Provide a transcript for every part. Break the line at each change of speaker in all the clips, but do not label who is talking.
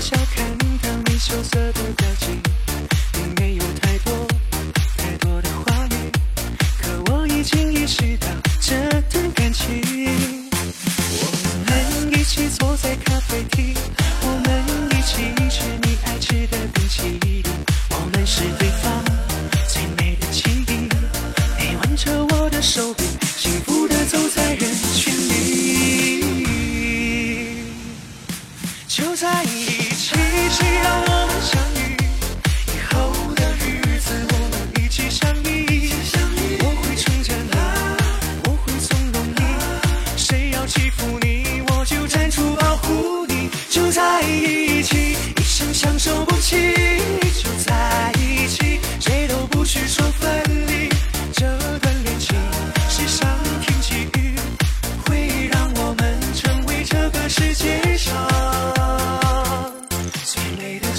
笑看到你羞涩的表情，并没有太多太多的话语。可我已经意识到这段感情，我们一起坐在咖啡厅，我们一起吃你爱吃的冰淇淋，我们是对方最美的记忆。你挽着我的手臂，幸福的走在人群里。就在。later.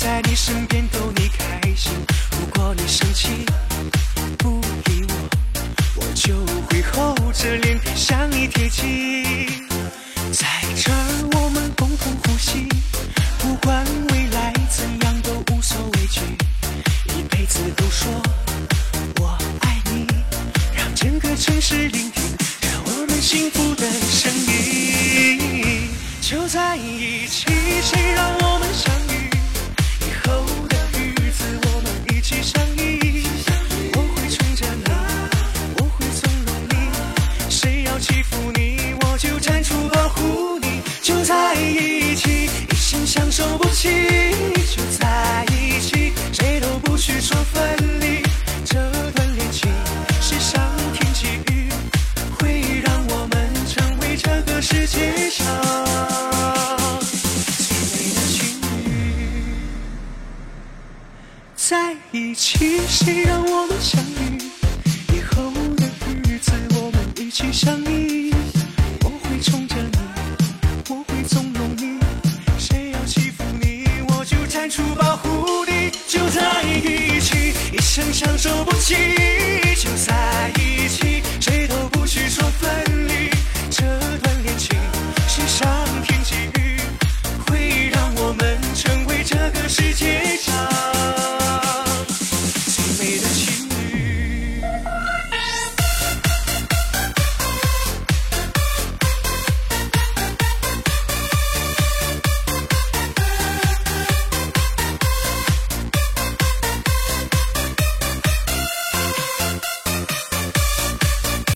在你身边逗你开心如果你生气不理我我就会厚着脸皮向你贴近在这儿我们共同呼吸不管未来怎样都无所畏惧。一辈子都说我爱你让整个城市聆听让我们幸福的声在一起，谁让我们相遇？以后的日子，我们一起相依。我会宠着你，我会纵容你。谁要欺负你，我就站出保护你。就在一起，一生相守不弃